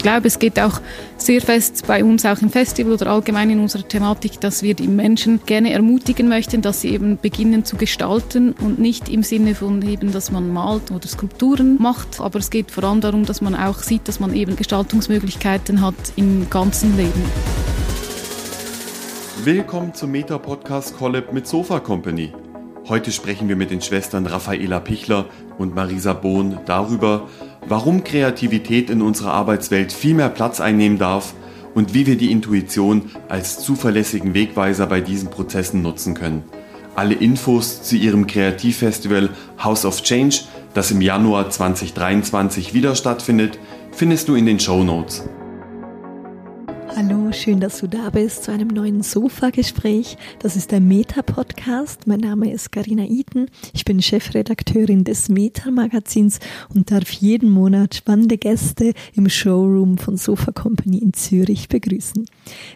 ich glaube, es geht auch sehr fest bei uns auch im Festival oder allgemein in unserer Thematik, dass wir die Menschen gerne ermutigen möchten, dass sie eben beginnen zu gestalten und nicht im Sinne von eben, dass man malt oder Skulpturen macht, aber es geht vor allem darum, dass man auch sieht, dass man eben Gestaltungsmöglichkeiten hat im ganzen Leben. Willkommen zum Meta-Podcast Collab mit Sofa Company. Heute sprechen wir mit den Schwestern Raffaela Pichler und Marisa Bohn darüber, warum Kreativität in unserer Arbeitswelt viel mehr Platz einnehmen darf und wie wir die Intuition als zuverlässigen Wegweiser bei diesen Prozessen nutzen können. Alle Infos zu ihrem Kreativfestival House of Change, das im Januar 2023 wieder stattfindet, findest du in den Show Notes. Hallo, schön, dass du da bist zu einem neuen Sofa-Gespräch. Das ist der Meta-Podcast. Mein Name ist Karina Iten. Ich bin Chefredakteurin des Meta-Magazins und darf jeden Monat spannende Gäste im Showroom von Sofa Company in Zürich begrüßen.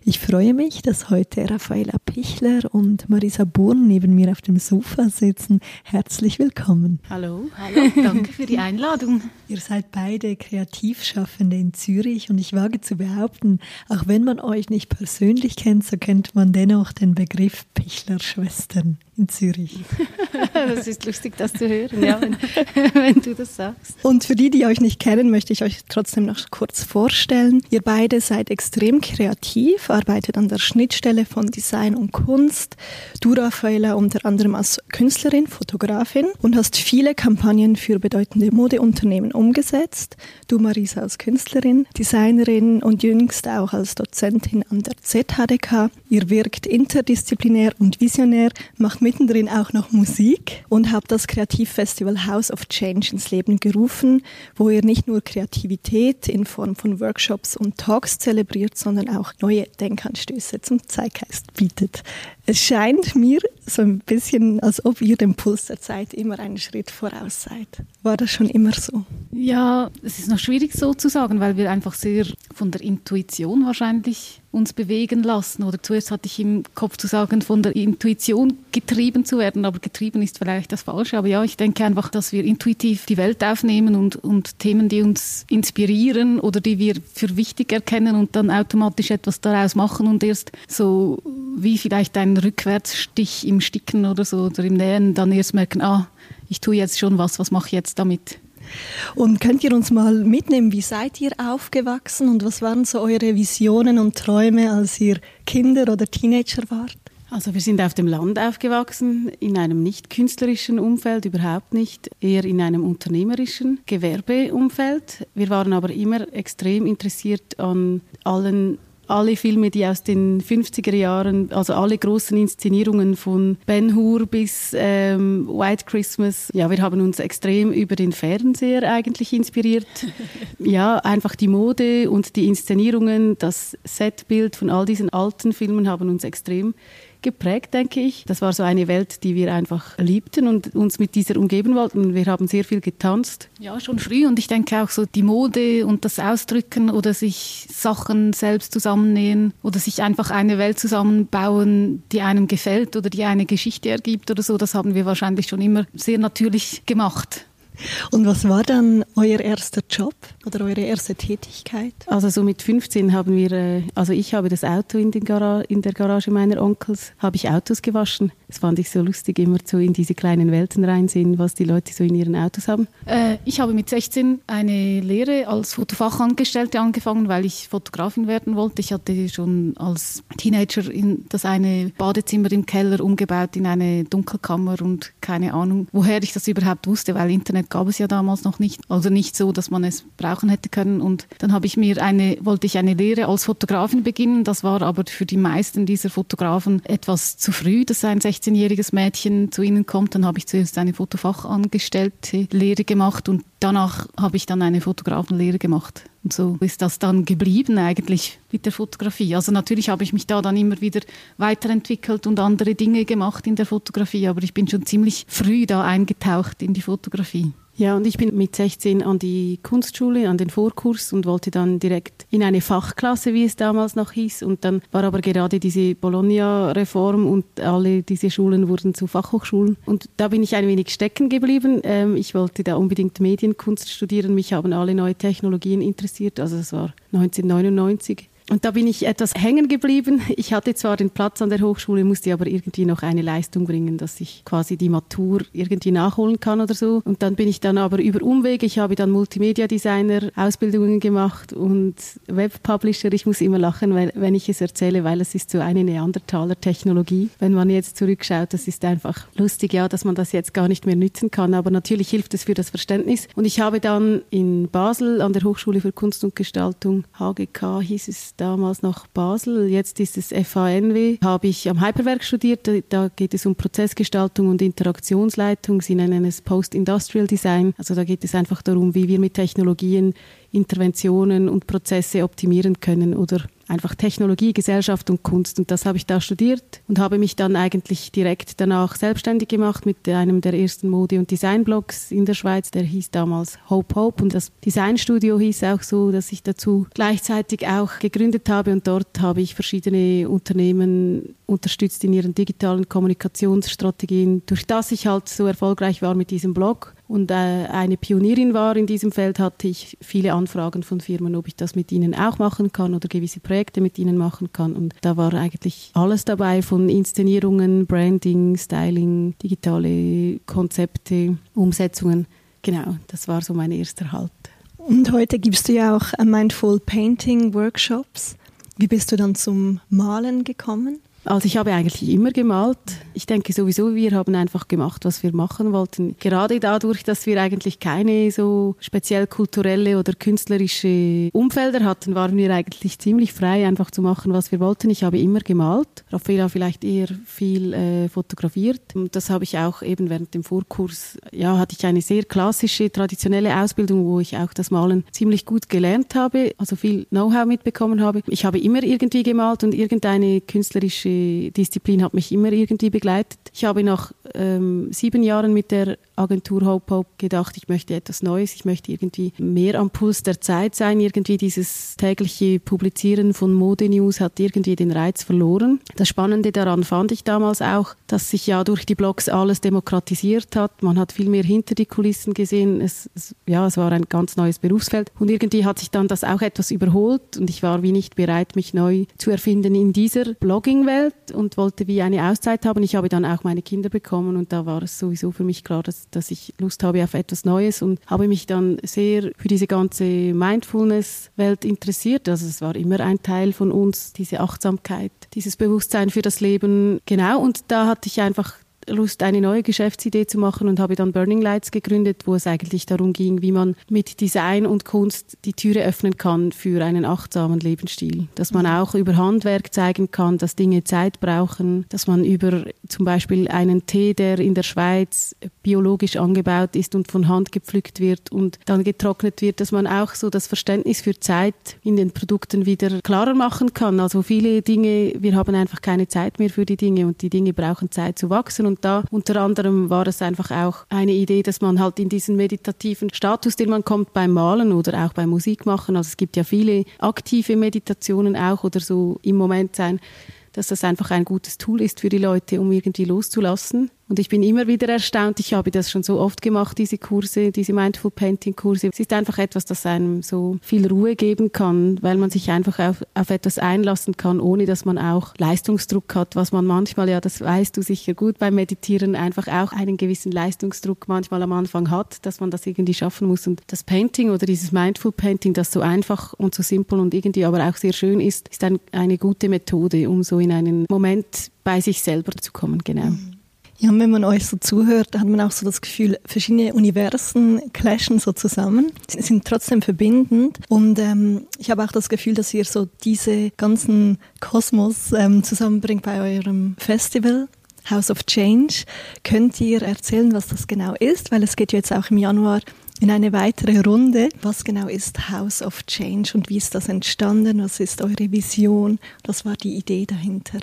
Ich freue mich, dass heute Raffaella Pichler und Marisa Born neben mir auf dem Sofa sitzen. Herzlich willkommen. Hallo, hallo, danke für die Einladung. Ihr seid beide Kreativschaffende in Zürich und ich wage zu behaupten, auch auch wenn man euch nicht persönlich kennt, so kennt man dennoch den Begriff Pichler-Schwestern in Zürich. das ist lustig, das zu hören, ja, wenn, wenn, du das sagst. Und für die, die euch nicht kennen, möchte ich euch trotzdem noch kurz vorstellen. Ihr beide seid extrem kreativ, arbeitet an der Schnittstelle von Design und Kunst. Du, Raffaella, unter anderem als Künstlerin, Fotografin und hast viele Kampagnen für bedeutende Modeunternehmen umgesetzt. Du, Marisa, als Künstlerin, Designerin und jüngst auch als Dozentin an der ZHDK. Ihr wirkt interdisziplinär und visionär, macht mittendrin auch noch Musik und habt das Kreativfestival House of Change ins Leben gerufen, wo ihr nicht nur Kreativität in Form von Workshops und Talks zelebriert, sondern auch neue Denkanstöße zum Zeitgeist bietet. Es scheint mir so ein bisschen, als ob ihr dem Puls der Zeit immer einen Schritt voraus seid. War das schon immer so? Ja, es ist noch schwierig so zu sagen, weil wir einfach sehr von der Intuition wahrscheinlich uns bewegen lassen. Oder zuerst hatte ich im Kopf zu sagen, von der Intuition getrieben zu werden, aber getrieben ist vielleicht das Falsche. Aber ja, ich denke einfach, dass wir intuitiv die Welt aufnehmen und, und Themen, die uns inspirieren oder die wir für wichtig erkennen und dann automatisch etwas daraus machen und erst so wie vielleicht ein Rückwärtsstich im Sticken oder so oder im Nähen dann erst merken, ah, ich tue jetzt schon was, was mache ich jetzt damit? Und könnt ihr uns mal mitnehmen, wie seid ihr aufgewachsen und was waren so eure Visionen und Träume, als ihr Kinder oder Teenager wart? Also wir sind auf dem Land aufgewachsen, in einem nicht künstlerischen Umfeld, überhaupt nicht, eher in einem unternehmerischen Gewerbeumfeld. Wir waren aber immer extrem interessiert an allen alle Filme, die aus den 50er Jahren, also alle großen Inszenierungen von Ben Hur bis ähm, White Christmas, ja, wir haben uns extrem über den Fernseher eigentlich inspiriert. ja, einfach die Mode und die Inszenierungen, das Setbild von all diesen alten Filmen haben uns extrem geprägt, denke ich. Das war so eine Welt, die wir einfach liebten und uns mit dieser umgeben wollten. Wir haben sehr viel getanzt. Ja, schon früh und ich denke auch so die Mode und das Ausdrücken oder sich Sachen selbst zusammennähen oder sich einfach eine Welt zusammenbauen, die einem gefällt oder die eine Geschichte ergibt oder so, das haben wir wahrscheinlich schon immer sehr natürlich gemacht. Und was war dann euer erster Job oder eure erste Tätigkeit? Also so mit 15 haben wir, äh, also ich habe das Auto in, Gara in der Garage meiner Onkels, habe ich Autos gewaschen. Das fand ich so lustig, immer so in diese kleinen Welten reinsehen, was die Leute so in ihren Autos haben. Äh, ich habe mit 16 eine Lehre als Fotofachangestellte angefangen, weil ich Fotografin werden wollte. Ich hatte schon als Teenager in das eine Badezimmer im Keller umgebaut in eine Dunkelkammer und keine Ahnung, woher ich das überhaupt wusste, weil Internet gab es ja damals noch nicht, also nicht so, dass man es brauchen hätte können. Und dann habe ich mir eine, wollte ich eine Lehre als Fotografin beginnen. Das war aber für die meisten dieser Fotografen etwas zu früh, dass ein 16-jähriges Mädchen zu ihnen kommt. Dann habe ich zuerst eine Fotofachangestellte Lehre gemacht und danach habe ich dann eine Fotografenlehre gemacht. Und so ist das dann geblieben eigentlich mit der Fotografie. Also natürlich habe ich mich da dann immer wieder weiterentwickelt und andere Dinge gemacht in der Fotografie, aber ich bin schon ziemlich früh da eingetaucht in die Fotografie. Ja, und ich bin mit 16 an die Kunstschule, an den Vorkurs und wollte dann direkt in eine Fachklasse, wie es damals noch hieß. Und dann war aber gerade diese Bologna-Reform und alle diese Schulen wurden zu Fachhochschulen. Und da bin ich ein wenig stecken geblieben. Ähm, ich wollte da unbedingt Medienkunst studieren. Mich haben alle neue Technologien interessiert. Also das war 1999. Und da bin ich etwas hängen geblieben. Ich hatte zwar den Platz an der Hochschule, musste aber irgendwie noch eine Leistung bringen, dass ich quasi die Matur irgendwie nachholen kann oder so. Und dann bin ich dann aber über Umwege, ich habe dann Multimedia Designer Ausbildungen gemacht und Web Publisher. Ich muss immer lachen, weil, wenn ich es erzähle, weil es ist so eine Neandertaler Technologie. Wenn man jetzt zurückschaut, das ist einfach lustig, ja, dass man das jetzt gar nicht mehr nützen kann. Aber natürlich hilft es für das Verständnis. Und ich habe dann in Basel an der Hochschule für Kunst und Gestaltung, HGK hieß es damals noch Basel, jetzt ist es FANW, habe ich am Hyperwerk studiert. Da geht es um Prozessgestaltung und Interaktionsleitung. Sie nennen es Post-Industrial Design. Also da geht es einfach darum, wie wir mit Technologien Interventionen und Prozesse optimieren können oder einfach Technologie, Gesellschaft und Kunst. Und das habe ich da studiert und habe mich dann eigentlich direkt danach selbstständig gemacht mit einem der ersten Mode- und Designblogs in der Schweiz. Der hieß damals Hope Hope und das Designstudio hieß auch so, dass ich dazu gleichzeitig auch gegründet habe und dort habe ich verschiedene Unternehmen unterstützt in ihren digitalen Kommunikationsstrategien, durch das ich halt so erfolgreich war mit diesem Blog und äh, eine Pionierin war in diesem Feld, hatte ich viele Anfragen von Firmen, ob ich das mit ihnen auch machen kann oder gewisse Projekte mit ihnen machen kann. Und da war eigentlich alles dabei von Inszenierungen, Branding, Styling, digitale Konzepte, Umsetzungen. Genau, das war so mein erster Halt. Und heute gibst du ja auch Mindful Painting Workshops. Wie bist du dann zum Malen gekommen? Also ich habe eigentlich immer gemalt. Ich denke sowieso, wir haben einfach gemacht, was wir machen wollten. Gerade dadurch, dass wir eigentlich keine so speziell kulturelle oder künstlerische Umfelder hatten, waren wir eigentlich ziemlich frei, einfach zu machen, was wir wollten. Ich habe immer gemalt. Raffaella vielleicht eher viel äh, fotografiert. Und das habe ich auch eben während dem Vorkurs, ja, hatte ich eine sehr klassische, traditionelle Ausbildung, wo ich auch das Malen ziemlich gut gelernt habe, also viel Know-how mitbekommen habe. Ich habe immer irgendwie gemalt und irgendeine künstlerische Disziplin hat mich immer irgendwie begleitet. Ich habe nach ähm, sieben Jahren mit der Agentur Hope Hope gedacht, ich möchte etwas Neues, ich möchte irgendwie mehr am Puls der Zeit sein. Irgendwie dieses tägliche Publizieren von Modenews hat irgendwie den Reiz verloren. Das Spannende daran fand ich damals auch, dass sich ja durch die Blogs alles demokratisiert hat. Man hat viel mehr hinter die Kulissen gesehen. Es, es, ja, es war ein ganz neues Berufsfeld. Und irgendwie hat sich dann das auch etwas überholt und ich war wie nicht bereit, mich neu zu erfinden in dieser Blogging-Welt und wollte wie eine Auszeit haben. Ich habe dann auch meine Kinder bekommen und da war es sowieso für mich klar, dass dass, ich Lust habe auf etwas Neues und habe mich dann sehr für diese ganze Mindfulness-Welt interessiert. Also es war immer ein Teil von uns, diese Achtsamkeit, dieses Bewusstsein für das Leben. Genau, und da hatte ich einfach Lust, eine neue Geschäftsidee zu machen und habe dann Burning Lights gegründet, wo es eigentlich darum ging, wie man mit Design und Kunst die Türe öffnen kann für einen achtsamen Lebensstil. Dass man auch über Handwerk zeigen kann, dass Dinge Zeit brauchen, dass man über zum Beispiel einen Tee, der in der Schweiz biologisch angebaut ist und von Hand gepflückt wird und dann getrocknet wird, dass man auch so das Verständnis für Zeit in den Produkten wieder klarer machen kann. Also viele Dinge, wir haben einfach keine Zeit mehr für die Dinge und die Dinge brauchen Zeit zu wachsen und da unter anderem war es einfach auch eine Idee, dass man halt in diesen meditativen Status, den man kommt beim Malen oder auch beim Musikmachen, also es gibt ja viele aktive Meditationen auch oder so im Moment sein, dass das einfach ein gutes Tool ist für die Leute, um irgendwie loszulassen. Und ich bin immer wieder erstaunt. Ich habe das schon so oft gemacht, diese Kurse, diese Mindful Painting Kurse. Es ist einfach etwas, das einem so viel Ruhe geben kann, weil man sich einfach auf, auf etwas einlassen kann, ohne dass man auch Leistungsdruck hat, was man manchmal, ja, das weißt du sicher gut beim Meditieren, einfach auch einen gewissen Leistungsdruck manchmal am Anfang hat, dass man das irgendwie schaffen muss. Und das Painting oder dieses Mindful Painting, das so einfach und so simpel und irgendwie aber auch sehr schön ist, ist ein, eine gute Methode, um so in einen Moment bei sich selber zu kommen, genau. Mhm. Ja, wenn man euch so zuhört, hat man auch so das Gefühl, verschiedene Universen clashen so zusammen, Sie sind trotzdem verbindend. Und ähm, ich habe auch das Gefühl, dass ihr so diese ganzen Kosmos ähm, zusammenbringt bei eurem Festival. House of Change. Könnt ihr erzählen, was das genau ist? Weil es geht jetzt auch im Januar in eine weitere Runde. Was genau ist House of Change und wie ist das entstanden? Was ist eure Vision? Was war die Idee dahinter?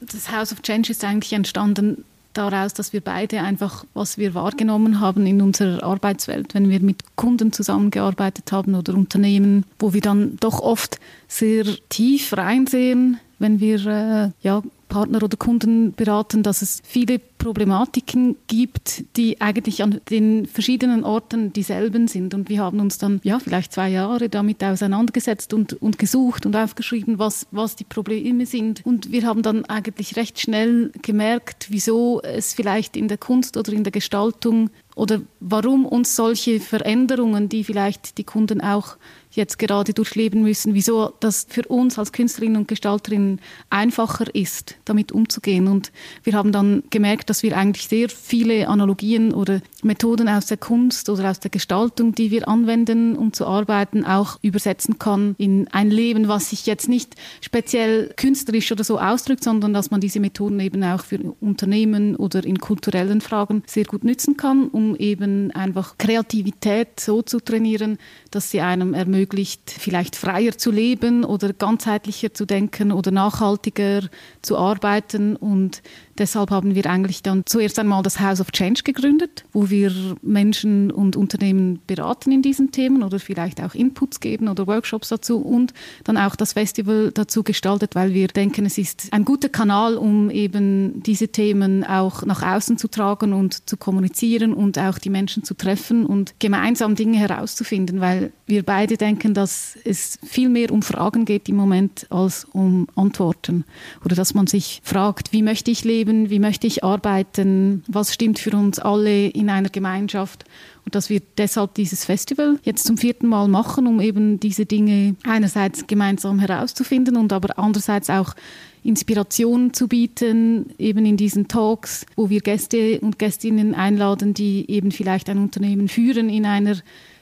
Das House of Change ist eigentlich entstanden daraus, dass wir beide einfach, was wir wahrgenommen haben in unserer Arbeitswelt, wenn wir mit Kunden zusammengearbeitet haben oder Unternehmen, wo wir dann doch oft sehr tief reinsehen, wenn wir äh, ja, Partner oder Kunden beraten, dass es viele Problematiken gibt, die eigentlich an den verschiedenen Orten dieselben sind. Und wir haben uns dann ja vielleicht zwei Jahre damit auseinandergesetzt und, und gesucht und aufgeschrieben, was, was die Probleme sind. Und wir haben dann eigentlich recht schnell gemerkt, wieso es vielleicht in der Kunst oder in der Gestaltung oder warum uns solche Veränderungen, die vielleicht die Kunden auch jetzt gerade durchleben müssen, wieso das für uns als Künstlerinnen und Gestalterinnen einfacher ist, damit umzugehen. Und wir haben dann gemerkt, dass wir eigentlich sehr viele Analogien oder Methoden aus der Kunst oder aus der Gestaltung, die wir anwenden, um zu arbeiten, auch übersetzen kann in ein Leben, was sich jetzt nicht speziell künstlerisch oder so ausdrückt, sondern dass man diese Methoden eben auch für Unternehmen oder in kulturellen Fragen sehr gut nützen kann, um eben einfach Kreativität so zu trainieren, dass sie einem ermöglicht, vielleicht freier zu leben oder ganzheitlicher zu denken oder nachhaltiger zu arbeiten. Und deshalb haben wir eigentlich dann zuerst einmal das House of Change gegründet, wo wir Menschen und Unternehmen beraten in diesen Themen oder vielleicht auch Inputs geben oder Workshops dazu und dann auch das Festival dazu gestaltet, weil wir denken, es ist ein guter Kanal, um eben diese Themen auch nach außen zu tragen und zu kommunizieren und auch die Menschen zu treffen und gemeinsam Dinge herauszufinden, weil wir beide denken, dass es viel mehr um Fragen geht im Moment als um Antworten oder dass man sich fragt, wie möchte ich leben, wie möchte ich arbeiten, was stimmt für uns alle in einer Gemeinschaft. Und dass wir deshalb dieses Festival jetzt zum vierten Mal machen, um eben diese Dinge einerseits gemeinsam herauszufinden und aber andererseits auch Inspiration zu bieten, eben in diesen Talks, wo wir Gäste und Gästinnen einladen, die eben vielleicht ein Unternehmen führen in einer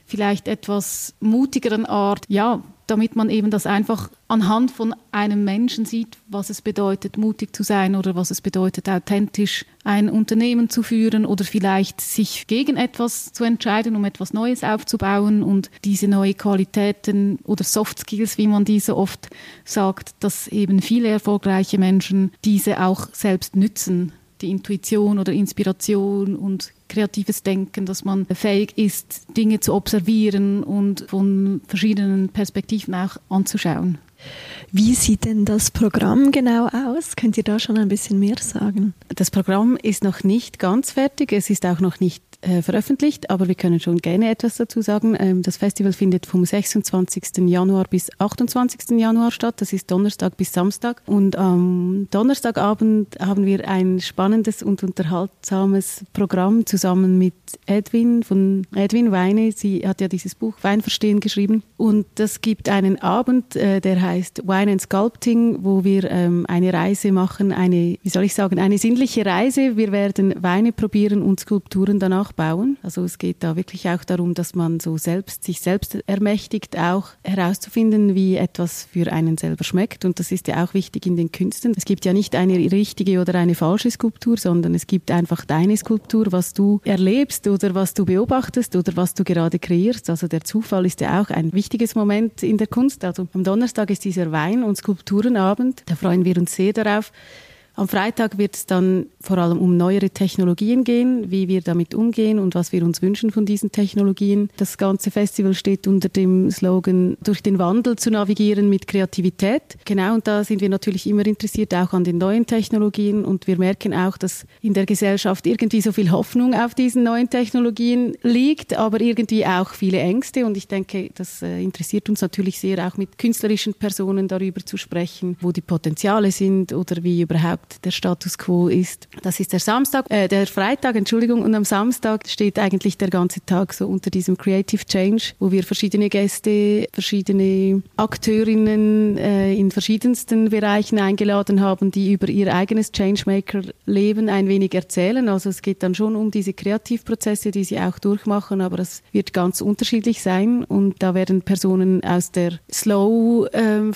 vielleicht etwas mutigeren Art, ja, damit man eben das einfach anhand von einem Menschen sieht, was es bedeutet, mutig zu sein oder was es bedeutet, authentisch ein Unternehmen zu führen oder vielleicht sich gegen etwas zu entscheiden, um etwas Neues aufzubauen und diese neuen Qualitäten oder Soft Skills, wie man diese oft sagt, dass eben viele erfolgreiche Menschen diese auch selbst nützen die Intuition oder Inspiration und kreatives Denken, dass man fähig ist, Dinge zu observieren und von verschiedenen Perspektiven auch anzuschauen. Wie sieht denn das Programm genau aus? Könnt ihr da schon ein bisschen mehr sagen? Das Programm ist noch nicht ganz fertig. Es ist auch noch nicht äh, veröffentlicht, aber wir können schon gerne etwas dazu sagen. Ähm, das Festival findet vom 26. Januar bis 28. Januar statt. Das ist Donnerstag bis Samstag. Und am Donnerstagabend haben wir ein spannendes und unterhaltsames Programm zusammen mit Edwin von Edwin Weine. Sie hat ja dieses Buch Weinverstehen geschrieben. Und das gibt einen Abend, äh, der heißt Wine and Sculpting, wo wir ähm, eine Reise machen, eine, wie soll ich sagen, eine sinnliche Reise. Wir werden Weine probieren und Skulpturen danach bauen. Also es geht da wirklich auch darum, dass man so selbst sich selbst ermächtigt, auch herauszufinden, wie etwas für einen selber schmeckt. Und das ist ja auch wichtig in den Künsten. Es gibt ja nicht eine richtige oder eine falsche Skulptur, sondern es gibt einfach deine Skulptur, was du erlebst oder was du beobachtest oder was du gerade kreierst. Also der Zufall ist ja auch ein wichtiges Moment in der Kunst. Also am Donnerstag ist dieser Wein- und Skulpturenabend. Da freuen wir uns sehr darauf. Am Freitag wird es dann vor allem um neuere Technologien gehen, wie wir damit umgehen und was wir uns wünschen von diesen Technologien. Das ganze Festival steht unter dem Slogan, durch den Wandel zu navigieren mit Kreativität. Genau, und da sind wir natürlich immer interessiert auch an den neuen Technologien und wir merken auch, dass in der Gesellschaft irgendwie so viel Hoffnung auf diesen neuen Technologien liegt, aber irgendwie auch viele Ängste und ich denke, das äh, interessiert uns natürlich sehr, auch mit künstlerischen Personen darüber zu sprechen, wo die Potenziale sind oder wie überhaupt überhaupt der Status quo ist. Das ist der Samstag, äh, der Freitag, Entschuldigung, und am Samstag steht eigentlich der ganze Tag so unter diesem Creative Change, wo wir verschiedene Gäste, verschiedene Akteurinnen äh, in verschiedensten Bereichen eingeladen haben, die über ihr eigenes Changemaker-Leben ein wenig erzählen. Also es geht dann schon um diese Kreativprozesse, die sie auch durchmachen, aber es wird ganz unterschiedlich sein und da werden Personen aus der Slow ähm,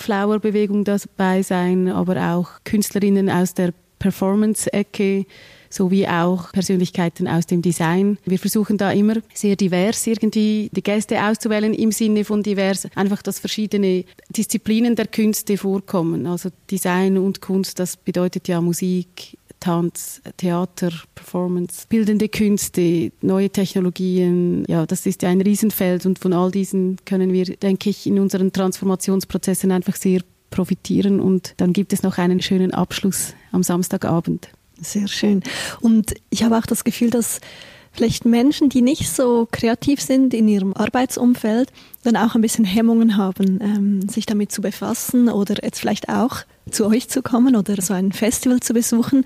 dabei sein, aber auch Künstlerinnen aus Performance-Ecke sowie auch Persönlichkeiten aus dem Design. Wir versuchen da immer sehr divers irgendwie die Gäste auszuwählen im Sinne von divers, einfach dass verschiedene Disziplinen der Künste vorkommen. Also Design und Kunst, das bedeutet ja Musik, Tanz, Theater, Performance, bildende Künste, neue Technologien. Ja, das ist ja ein Riesenfeld und von all diesen können wir, denke ich, in unseren Transformationsprozessen einfach sehr profitieren und dann gibt es noch einen schönen Abschluss am Samstagabend. Sehr schön. Und ich habe auch das Gefühl, dass vielleicht Menschen, die nicht so kreativ sind in ihrem Arbeitsumfeld, dann auch ein bisschen Hemmungen haben, ähm, sich damit zu befassen oder jetzt vielleicht auch zu euch zu kommen oder so ein Festival zu besuchen.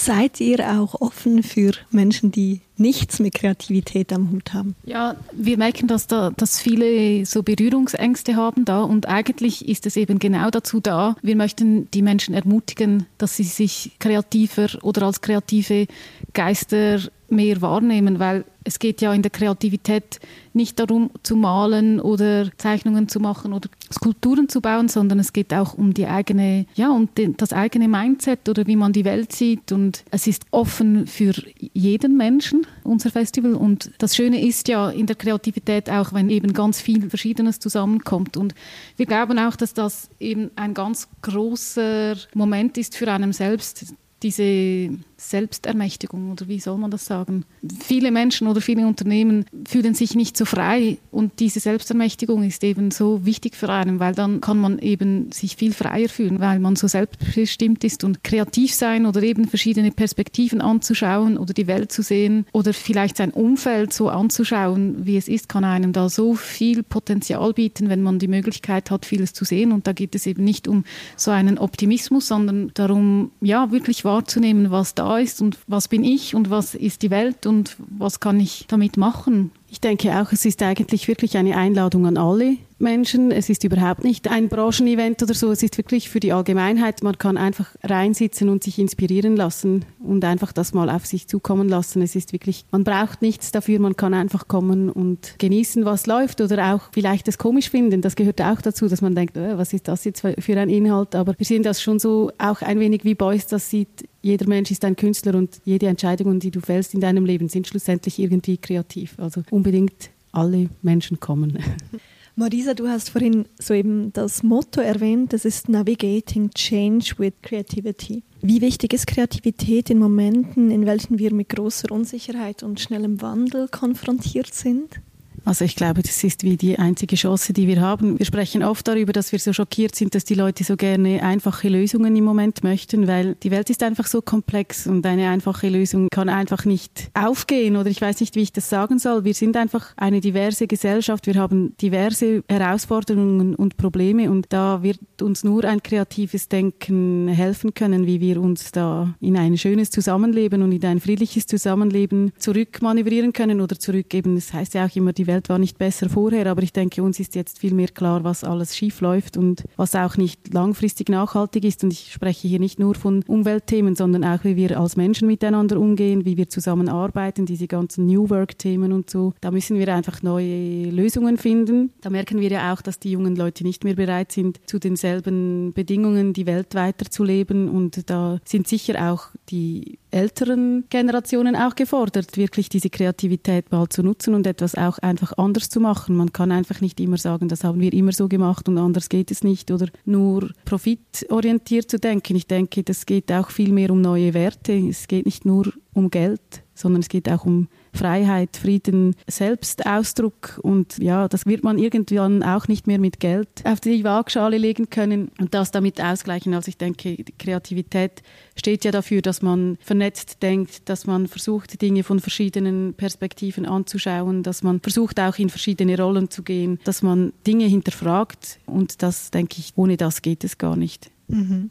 Seid ihr auch offen für Menschen, die nichts mit Kreativität am Hut haben? Ja, wir merken, dass, da, dass viele so Berührungsängste haben da und eigentlich ist es eben genau dazu da. Wir möchten die Menschen ermutigen, dass sie sich kreativer oder als kreative Geister mehr wahrnehmen, weil es geht ja in der Kreativität nicht darum zu malen oder Zeichnungen zu machen oder Skulpturen zu bauen, sondern es geht auch um die eigene, ja, um den, das eigene Mindset oder wie man die Welt sieht. Und es ist offen für jeden Menschen, unser Festival. Und das Schöne ist ja in der Kreativität auch, wenn eben ganz viel Verschiedenes zusammenkommt. Und wir glauben auch, dass das eben ein ganz großer Moment ist für einen selbst, diese Selbstermächtigung oder wie soll man das sagen? Viele Menschen oder viele Unternehmen fühlen sich nicht so frei und diese Selbstermächtigung ist eben so wichtig für einen, weil dann kann man eben sich viel freier fühlen, weil man so selbstbestimmt ist und kreativ sein oder eben verschiedene Perspektiven anzuschauen oder die Welt zu sehen oder vielleicht sein Umfeld so anzuschauen, wie es ist, kann einem da so viel Potenzial bieten, wenn man die Möglichkeit hat, vieles zu sehen und da geht es eben nicht um so einen Optimismus, sondern darum, ja, wirklich wahrzunehmen, was da ist und was bin ich und was ist die Welt und was kann ich damit machen. Ich denke auch, es ist eigentlich wirklich eine Einladung an alle Menschen. Es ist überhaupt nicht ein Branchenevent oder so. Es ist wirklich für die Allgemeinheit. Man kann einfach reinsitzen und sich inspirieren lassen und einfach das mal auf sich zukommen lassen. Es ist wirklich, man braucht nichts dafür. Man kann einfach kommen und genießen, was läuft oder auch vielleicht es komisch finden. Das gehört auch dazu, dass man denkt, oh, was ist das jetzt für ein Inhalt? Aber wir sehen das schon so auch ein wenig wie Beuys das sieht. Jeder Mensch ist ein Künstler und jede Entscheidung, die du fällst in deinem Leben, sind schlussendlich irgendwie kreativ. Also unbedingt alle Menschen kommen. Marisa, du hast vorhin soeben das Motto erwähnt, das ist Navigating Change with Creativity. Wie wichtig ist Kreativität in Momenten, in welchen wir mit großer Unsicherheit und schnellem Wandel konfrontiert sind? Also ich glaube, das ist wie die einzige Chance, die wir haben. Wir sprechen oft darüber, dass wir so schockiert sind, dass die Leute so gerne einfache Lösungen im Moment möchten, weil die Welt ist einfach so komplex und eine einfache Lösung kann einfach nicht aufgehen oder ich weiß nicht, wie ich das sagen soll. Wir sind einfach eine diverse Gesellschaft, wir haben diverse Herausforderungen und Probleme und da wird uns nur ein kreatives Denken helfen können, wie wir uns da in ein schönes Zusammenleben und in ein friedliches Zusammenleben zurückmanövrieren können oder zurückgeben. Das heißt ja auch immer, die Welt Welt war nicht besser vorher, aber ich denke, uns ist jetzt viel mehr klar, was alles schief läuft und was auch nicht langfristig nachhaltig ist. Und ich spreche hier nicht nur von Umweltthemen, sondern auch, wie wir als Menschen miteinander umgehen, wie wir zusammenarbeiten, diese ganzen New Work-Themen und so. Da müssen wir einfach neue Lösungen finden. Da merken wir ja auch, dass die jungen Leute nicht mehr bereit sind, zu denselben Bedingungen die Welt weiterzuleben. Und da sind sicher auch die älteren Generationen auch gefordert, wirklich diese Kreativität mal zu nutzen und etwas auch einfach anders zu machen. Man kann einfach nicht immer sagen, das haben wir immer so gemacht und anders geht es nicht oder nur profitorientiert zu denken. Ich denke, das geht auch viel mehr um neue Werte. Es geht nicht nur um Geld, sondern es geht auch um Freiheit, Frieden, Selbstausdruck und ja, das wird man irgendwann auch nicht mehr mit Geld auf die Waagschale legen können und das damit ausgleichen. Also ich denke, Kreativität steht ja dafür, dass man vernetzt denkt, dass man versucht, Dinge von verschiedenen Perspektiven anzuschauen, dass man versucht, auch in verschiedene Rollen zu gehen, dass man Dinge hinterfragt und das, denke ich, ohne das geht es gar nicht. Mhm.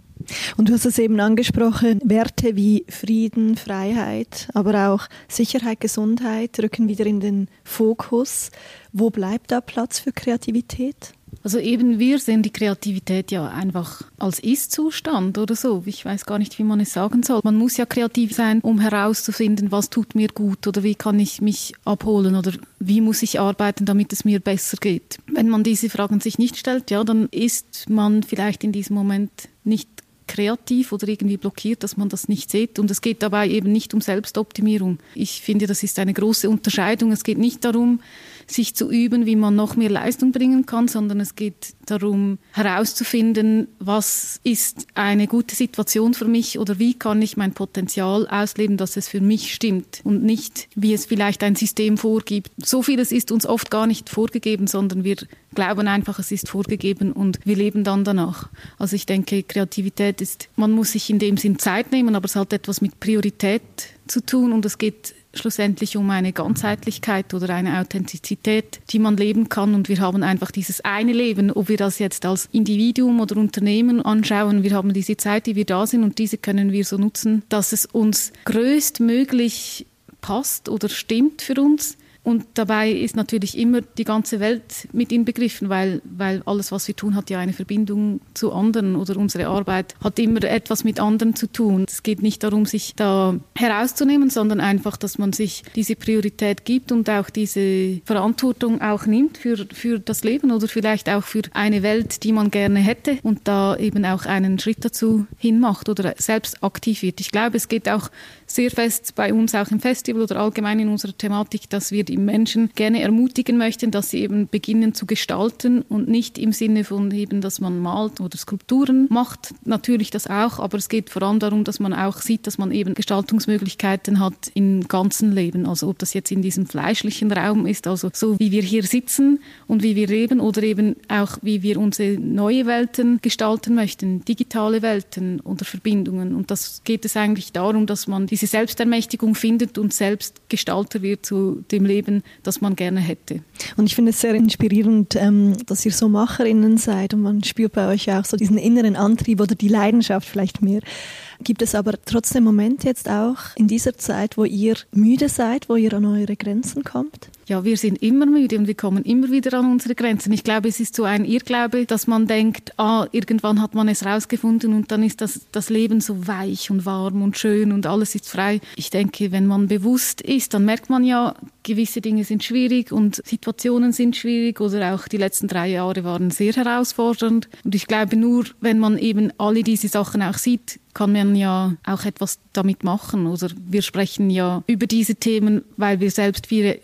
Und du hast es eben angesprochen, Werte wie Frieden, Freiheit, aber auch Sicherheit, Gesundheit rücken wieder in den Fokus. Wo bleibt da Platz für Kreativität? Also eben wir sehen die Kreativität ja einfach als Ist-Zustand oder so. Ich weiß gar nicht, wie man es sagen soll. Man muss ja kreativ sein, um herauszufinden, was tut mir gut oder wie kann ich mich abholen oder wie muss ich arbeiten, damit es mir besser geht. Wenn man diese Fragen sich nicht stellt, ja, dann ist man vielleicht in diesem Moment nicht kreativ oder irgendwie blockiert, dass man das nicht sieht. Und es geht dabei eben nicht um Selbstoptimierung. Ich finde, das ist eine große Unterscheidung. Es geht nicht darum, sich zu üben, wie man noch mehr Leistung bringen kann, sondern es geht darum herauszufinden, was ist eine gute Situation für mich oder wie kann ich mein Potenzial ausleben, dass es für mich stimmt und nicht, wie es vielleicht ein System vorgibt. So vieles ist uns oft gar nicht vorgegeben, sondern wir glauben einfach, es ist vorgegeben und wir leben dann danach. Also ich denke, Kreativität ist, man muss sich in dem Sinn Zeit nehmen, aber es hat etwas mit Priorität zu tun und es geht schlussendlich um eine Ganzheitlichkeit oder eine Authentizität, die man leben kann. Und wir haben einfach dieses eine Leben, ob wir das jetzt als Individuum oder Unternehmen anschauen. Wir haben diese Zeit, die wir da sind und diese können wir so nutzen, dass es uns größtmöglich passt oder stimmt für uns und dabei ist natürlich immer die ganze Welt mit inbegriffen, weil, weil alles, was wir tun, hat ja eine Verbindung zu anderen oder unsere Arbeit hat immer etwas mit anderen zu tun. Es geht nicht darum, sich da herauszunehmen, sondern einfach, dass man sich diese Priorität gibt und auch diese Verantwortung auch nimmt für, für das Leben oder vielleicht auch für eine Welt, die man gerne hätte und da eben auch einen Schritt dazu hinmacht oder selbst aktiv wird. Ich glaube, es geht auch sehr fest bei uns auch im Festival oder allgemein in unserer Thematik, dass wir die Menschen gerne ermutigen möchten, dass sie eben beginnen zu gestalten und nicht im Sinne von eben, dass man malt oder Skulpturen macht. Natürlich das auch, aber es geht vor allem darum, dass man auch sieht, dass man eben Gestaltungsmöglichkeiten hat im ganzen Leben. Also ob das jetzt in diesem fleischlichen Raum ist, also so wie wir hier sitzen und wie wir leben oder eben auch wie wir unsere neue Welten gestalten möchten, digitale Welten oder Verbindungen. Und das geht es eigentlich darum, dass man die diese Selbstermächtigung findet und selbst Gestalter wird zu dem Leben, das man gerne hätte. Und ich finde es sehr inspirierend, ähm, dass ihr so Macherinnen seid und man spürt bei euch auch so diesen inneren Antrieb oder die Leidenschaft vielleicht mehr. Gibt es aber trotzdem Momente jetzt auch in dieser Zeit, wo ihr müde seid, wo ihr an eure Grenzen kommt? Ja, wir sind immer müde und wir kommen immer wieder an unsere Grenzen. Ich glaube, es ist so ein Irrglaube, dass man denkt, ah, irgendwann hat man es rausgefunden und dann ist das, das Leben so weich und warm und schön und alles ist frei. Ich denke, wenn man bewusst ist, dann merkt man ja, gewisse Dinge sind schwierig und Situationen sind schwierig oder auch die letzten drei Jahre waren sehr herausfordernd. Und ich glaube, nur wenn man eben alle diese Sachen auch sieht, kann man ja auch etwas damit machen. Oder wir sprechen ja über diese Themen, weil wir selbst viele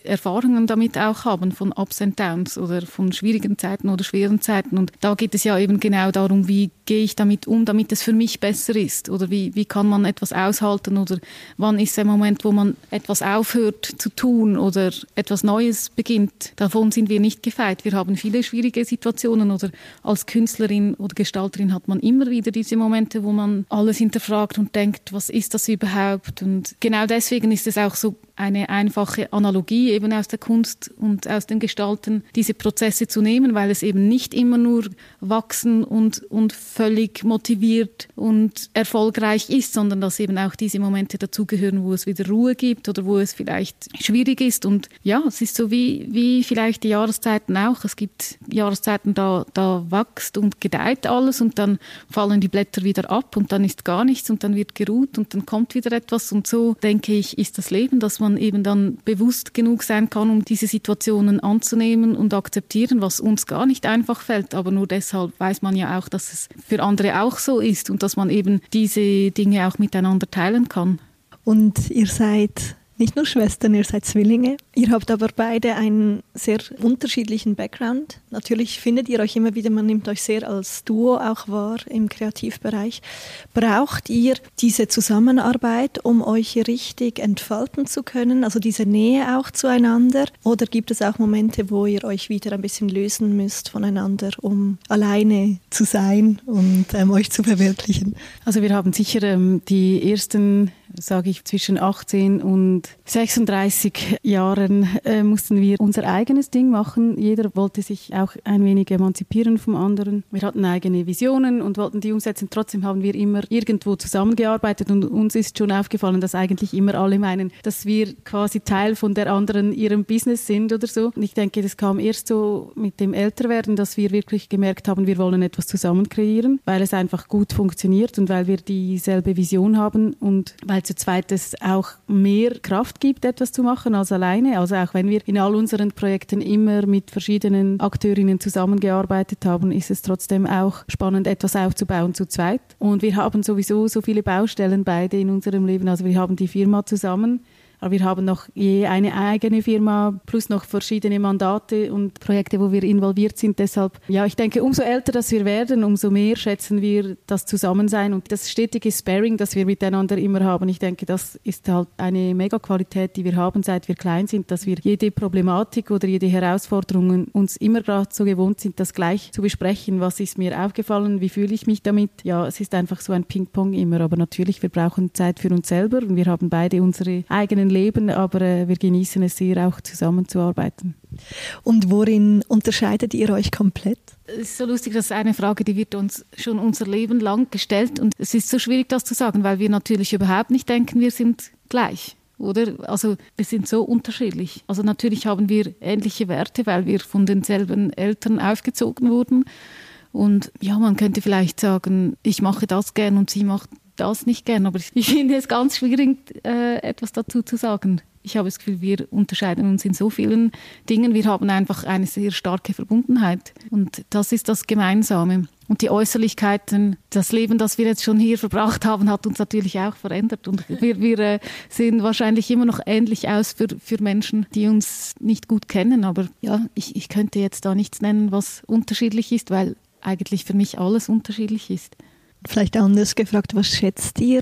Erfahrungen damit auch haben von Ups and Downs oder von schwierigen Zeiten oder schweren Zeiten. Und da geht es ja eben genau darum, wie gehe ich damit um, damit es für mich besser ist? Oder wie, wie kann man etwas aushalten? Oder wann ist der Moment, wo man etwas aufhört zu tun oder etwas Neues beginnt? Davon sind wir nicht gefeit. Wir haben viele schwierige Situationen oder als Künstlerin oder Gestalterin hat man immer wieder diese Momente, wo man alles hinterfragt und denkt, was ist das überhaupt? Und genau deswegen ist es auch so eine einfache Analogie eben aus der Kunst und aus dem Gestalten, diese Prozesse zu nehmen, weil es eben nicht immer nur wachsen und, und völlig motiviert und erfolgreich ist, sondern dass eben auch diese Momente dazugehören, wo es wieder Ruhe gibt oder wo es vielleicht schwierig ist. Und ja, es ist so wie, wie vielleicht die Jahreszeiten auch. Es gibt Jahreszeiten, da, da wächst und gedeiht alles und dann fallen die Blätter wieder ab und dann ist gar nichts und dann wird geruht und dann kommt wieder etwas. Und so, denke ich, ist das Leben, dass man eben dann bewusst genug sein kann, um diese Situationen anzunehmen und akzeptieren, was uns gar nicht einfach fällt. Aber nur deshalb weiß man ja auch, dass es für andere auch so ist und dass man eben diese Dinge auch miteinander teilen kann. Und ihr seid nicht nur Schwestern, ihr seid Zwillinge. Ihr habt aber beide einen sehr unterschiedlichen Background. Natürlich findet ihr euch immer wieder, man nimmt euch sehr als Duo auch wahr im Kreativbereich. Braucht ihr diese Zusammenarbeit, um euch richtig entfalten zu können, also diese Nähe auch zueinander? Oder gibt es auch Momente, wo ihr euch wieder ein bisschen lösen müsst voneinander, um alleine zu sein und ähm, euch zu verwirklichen? Also wir haben sicher ähm, die ersten sage ich, zwischen 18 und 36 Jahren äh, mussten wir unser eigenes Ding machen. Jeder wollte sich auch ein wenig emanzipieren vom anderen. Wir hatten eigene Visionen und wollten die umsetzen. Trotzdem haben wir immer irgendwo zusammengearbeitet und uns ist schon aufgefallen, dass eigentlich immer alle meinen, dass wir quasi Teil von der anderen ihrem Business sind oder so. Und ich denke, das kam erst so mit dem Älterwerden, dass wir wirklich gemerkt haben, wir wollen etwas zusammen kreieren, weil es einfach gut funktioniert und weil wir dieselbe Vision haben und weil zu zweit es auch mehr Kraft gibt, etwas zu machen als alleine. Also auch wenn wir in all unseren Projekten immer mit verschiedenen Akteurinnen zusammengearbeitet haben, ist es trotzdem auch spannend, etwas aufzubauen zu zweit. Und wir haben sowieso so viele Baustellen beide in unserem Leben. Also wir haben die Firma zusammen Aber wir haben noch je eine eigene Firma plus noch verschiedene Mandate und Projekte, wo wir involviert sind. Deshalb, ja, ich denke, umso älter, dass wir werden, umso mehr schätzen wir das Zusammensein und das stetige Sparing, das wir miteinander immer haben. Ich denke, das ist halt eine Mega-Qualität, die wir haben, seit wir klein sind, dass wir jede Problematik oder jede Herausforderung uns immer gerade so gewohnt sind, das gleich zu besprechen. Was ist mir aufgefallen? Wie fühle ich mich damit? Ja, es ist einfach so ein Ping-Pong immer. Aber natürlich, wir brauchen Zeit für uns selber und wir haben beide unsere eigenen Leben, aber äh, wir genießen es sehr, auch zusammenzuarbeiten. Und worin unterscheidet ihr euch komplett? Es ist so lustig, das ist eine Frage, die wird uns schon unser Leben lang gestellt und es ist so schwierig, das zu sagen, weil wir natürlich überhaupt nicht denken, wir sind gleich. Oder? Also wir sind so unterschiedlich. Also natürlich haben wir ähnliche Werte, weil wir von denselben Eltern aufgezogen wurden. Und ja, man könnte vielleicht sagen, ich mache das gern und sie macht das nicht gern. Aber ich finde es ganz schwierig, äh, etwas dazu zu sagen ich habe das Gefühl, wir unterscheiden uns in so vielen Dingen. Wir haben einfach eine sehr starke Verbundenheit. Und das ist das Gemeinsame. Und die Äußerlichkeiten, das Leben, das wir jetzt schon hier verbracht haben, hat uns natürlich auch verändert. Und wir, wir äh, sehen wahrscheinlich immer noch ähnlich aus für, für Menschen, die uns nicht gut kennen. Aber ja, ich, ich könnte jetzt da nichts nennen, was unterschiedlich ist, weil eigentlich für mich alles unterschiedlich ist. Vielleicht anders gefragt, was schätzt ihr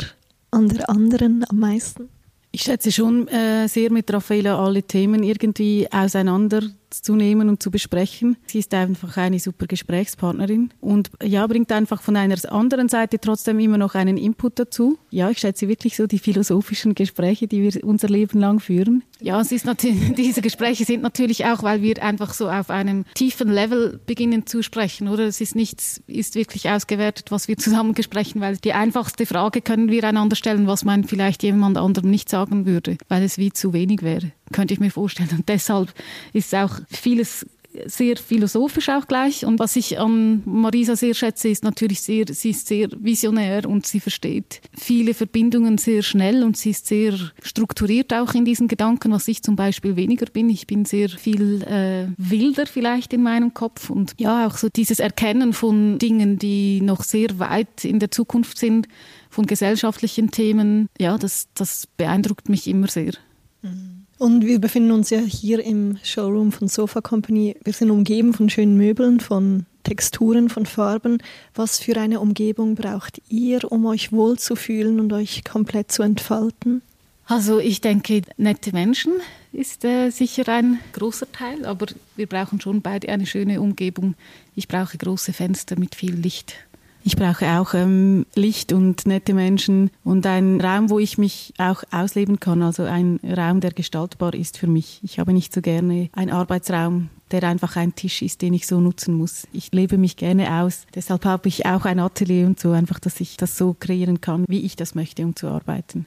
an der anderen am meisten? Ich schätze schon äh, sehr mit Raffaella alle Themen irgendwie auseinander zu nehmen und zu besprechen. Sie ist einfach eine super Gesprächspartnerin und ja, bringt einfach von einer anderen Seite trotzdem immer noch einen Input dazu. Ja, ich schätze wirklich so die philosophischen Gespräche, die wir unser Leben lang führen. Ja, es ist diese Gespräche sind natürlich auch, weil wir einfach so auf einem tiefen Level beginnen zu sprechen, oder? Es ist nichts, ist wirklich ausgewertet, was wir zusammen besprechen, weil die einfachste Frage können wir einander stellen, was man vielleicht jemand anderem nicht sagen würde, weil es wie zu wenig wäre könnte ich mir vorstellen. Und deshalb ist auch vieles sehr philosophisch auch gleich. Und was ich an Marisa sehr schätze, ist natürlich sehr, sie ist sehr visionär und sie versteht viele Verbindungen sehr schnell und sie ist sehr strukturiert auch in diesen Gedanken, was ich zum Beispiel weniger bin. Ich bin sehr viel äh, wilder vielleicht in meinem Kopf und ja, auch so dieses Erkennen von Dingen, die noch sehr weit in der Zukunft sind, von gesellschaftlichen Themen, ja, das, das beeindruckt mich immer sehr. Mhm. Und wir befinden uns ja hier im Showroom von Sofa Company. Wir sind umgeben von schönen Möbeln, von Texturen, von Farben. Was für eine Umgebung braucht ihr, um euch wohlzufühlen und euch komplett zu entfalten? Also ich denke, nette Menschen ist äh, sicher ein großer Teil, aber wir brauchen schon beide eine schöne Umgebung. Ich brauche große Fenster mit viel Licht. Ich brauche auch ähm, Licht und nette Menschen und einen Raum, wo ich mich auch ausleben kann. Also ein Raum, der gestaltbar ist für mich. Ich habe nicht so gerne einen Arbeitsraum, der einfach ein Tisch ist, den ich so nutzen muss. Ich lebe mich gerne aus. Deshalb habe ich auch ein Atelier und so, einfach, dass ich das so kreieren kann, wie ich das möchte, um zu arbeiten.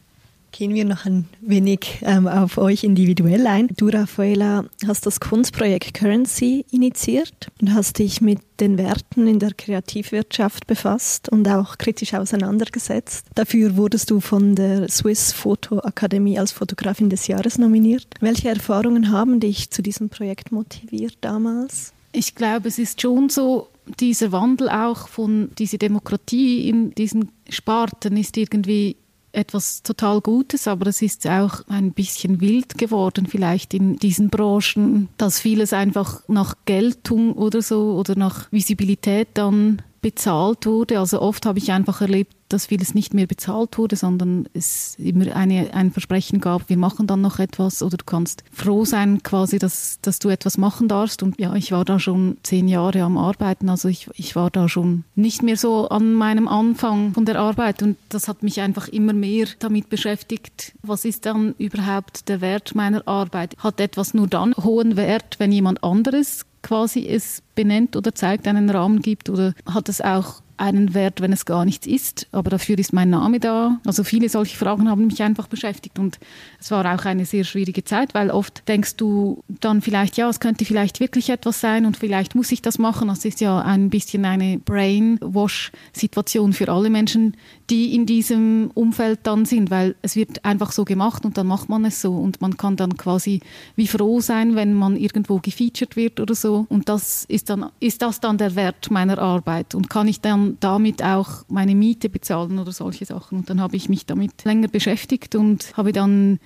Gehen wir noch ein wenig ähm, auf euch individuell ein. Du, Raffaella, hast das Kunstprojekt Currency initiiert und hast dich mit den Werten in der Kreativwirtschaft befasst und auch kritisch auseinandergesetzt. Dafür wurdest du von der Swiss Photo Akademie als Fotografin des Jahres nominiert. Welche Erfahrungen haben dich zu diesem Projekt motiviert damals? Ich glaube, es ist schon so, dieser Wandel auch von dieser Demokratie in diesen Sparten ist irgendwie etwas total Gutes, aber es ist auch ein bisschen wild geworden, vielleicht in diesen Branchen, dass vieles einfach nach Geltung oder so oder nach Visibilität dann bezahlt wurde. Also oft habe ich einfach erlebt, dass vieles nicht mehr bezahlt wurde, sondern es immer eine, ein Versprechen gab, wir machen dann noch etwas oder du kannst froh sein quasi, dass, dass du etwas machen darfst. Und ja, ich war da schon zehn Jahre am Arbeiten, also ich, ich war da schon nicht mehr so an meinem Anfang von der Arbeit und das hat mich einfach immer mehr damit beschäftigt, was ist dann überhaupt der Wert meiner Arbeit? Hat etwas nur dann hohen Wert, wenn jemand anderes quasi es benennt oder zeigt, einen Rahmen gibt oder hat es auch einen Wert, wenn es gar nichts ist, aber dafür ist mein Name da. Also viele solche Fragen haben mich einfach beschäftigt und es war auch eine sehr schwierige Zeit, weil oft denkst du dann vielleicht, ja, es könnte vielleicht wirklich etwas sein und vielleicht muss ich das machen. Das ist ja ein bisschen eine Brainwash-Situation für alle Menschen, die in diesem Umfeld dann sind, weil es wird einfach so gemacht und dann macht man es so und man kann dann quasi wie froh sein, wenn man irgendwo gefeatured wird oder so und das ist dann, ist das dann der Wert meiner Arbeit und kann ich dann damit auch meine Miete bezahlen oder solche Sachen. Und dann habe ich mich damit länger beschäftigt und habe dann